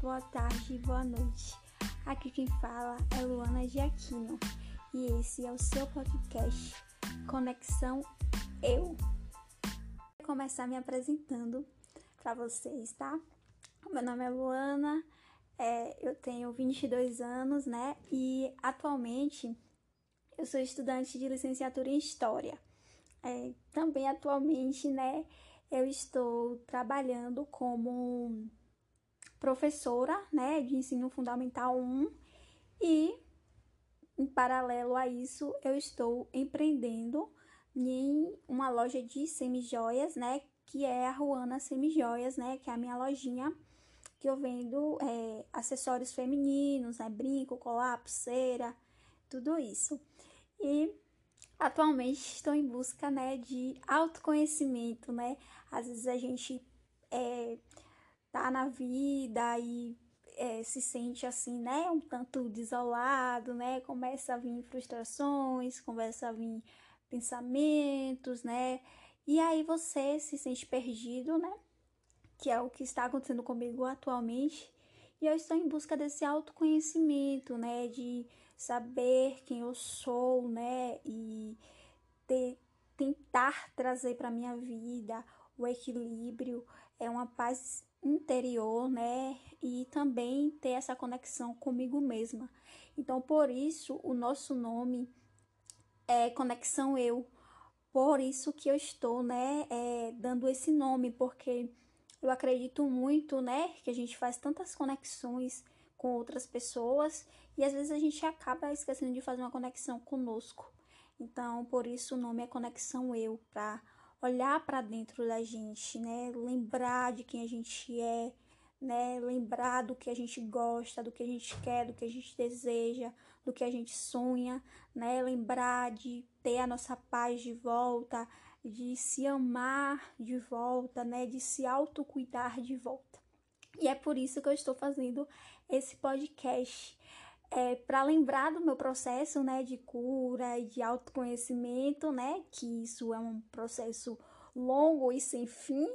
boa tarde e boa noite. Aqui quem fala é Luana Giaquino e esse é o seu podcast Conexão Eu. Vou começar me apresentando para vocês, tá? Meu nome é Luana, é, eu tenho 22 anos, né? E atualmente eu sou estudante de licenciatura em História. É, também atualmente, né? Eu estou trabalhando como professora, né, de ensino fundamental 1 e em paralelo a isso eu estou empreendendo em uma loja de semijoias, né, que é a Ruana Semijoias, né, que é a minha lojinha que eu vendo é, acessórios femininos, né, brinco, colar, pulseira, tudo isso. E atualmente estou em busca, né, de autoconhecimento, né, às vezes a gente é, tá na vida e é, se sente assim, né, um tanto desolado, né, começa a vir frustrações, começa a vir pensamentos, né, e aí você se sente perdido, né, que é o que está acontecendo comigo atualmente, e eu estou em busca desse autoconhecimento, né, de saber quem eu sou, né, e ter, tentar trazer para minha vida o equilíbrio, é uma paz interior, né? E também ter essa conexão comigo mesma. Então, por isso, o nosso nome é Conexão Eu. Por isso que eu estou, né, é, dando esse nome, porque eu acredito muito, né, que a gente faz tantas conexões com outras pessoas e às vezes a gente acaba esquecendo de fazer uma conexão conosco. Então, por isso o nome é Conexão Eu, para olhar para dentro da gente, né? Lembrar de quem a gente é, né? Lembrar do que a gente gosta, do que a gente quer, do que a gente deseja, do que a gente sonha, né? Lembrar de ter a nossa paz de volta, de se amar de volta, né? De se autocuidar de volta. E é por isso que eu estou fazendo esse podcast é, para lembrar do meu processo né, de cura e de autoconhecimento, né? Que isso é um processo longo e sem fim,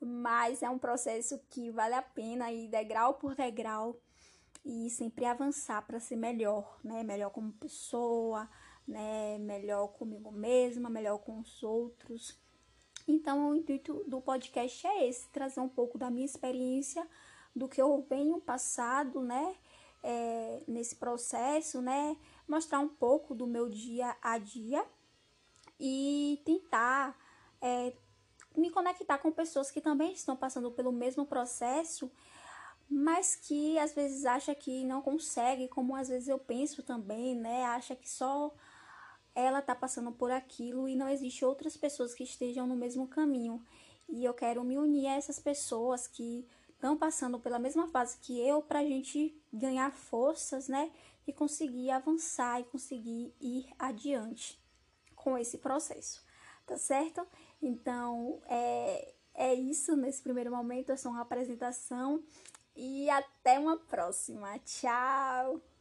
mas é um processo que vale a pena ir degrau por degrau e sempre avançar para ser melhor, né? Melhor como pessoa, né? Melhor comigo mesma, melhor com os outros. Então, o intuito do podcast é esse: trazer um pouco da minha experiência, do que eu venho passado, né? É, nesse processo, né? Mostrar um pouco do meu dia a dia e tentar é, me conectar com pessoas que também estão passando pelo mesmo processo, mas que às vezes acha que não consegue, como às vezes eu penso também, né? Acha que só ela tá passando por aquilo e não existe outras pessoas que estejam no mesmo caminho. E eu quero me unir a essas pessoas que estão passando pela mesma fase que eu para a gente ganhar forças, né? E conseguir avançar e conseguir ir adiante com esse processo, tá certo? Então, é, é isso nesse primeiro momento, é só uma apresentação e até uma próxima. Tchau!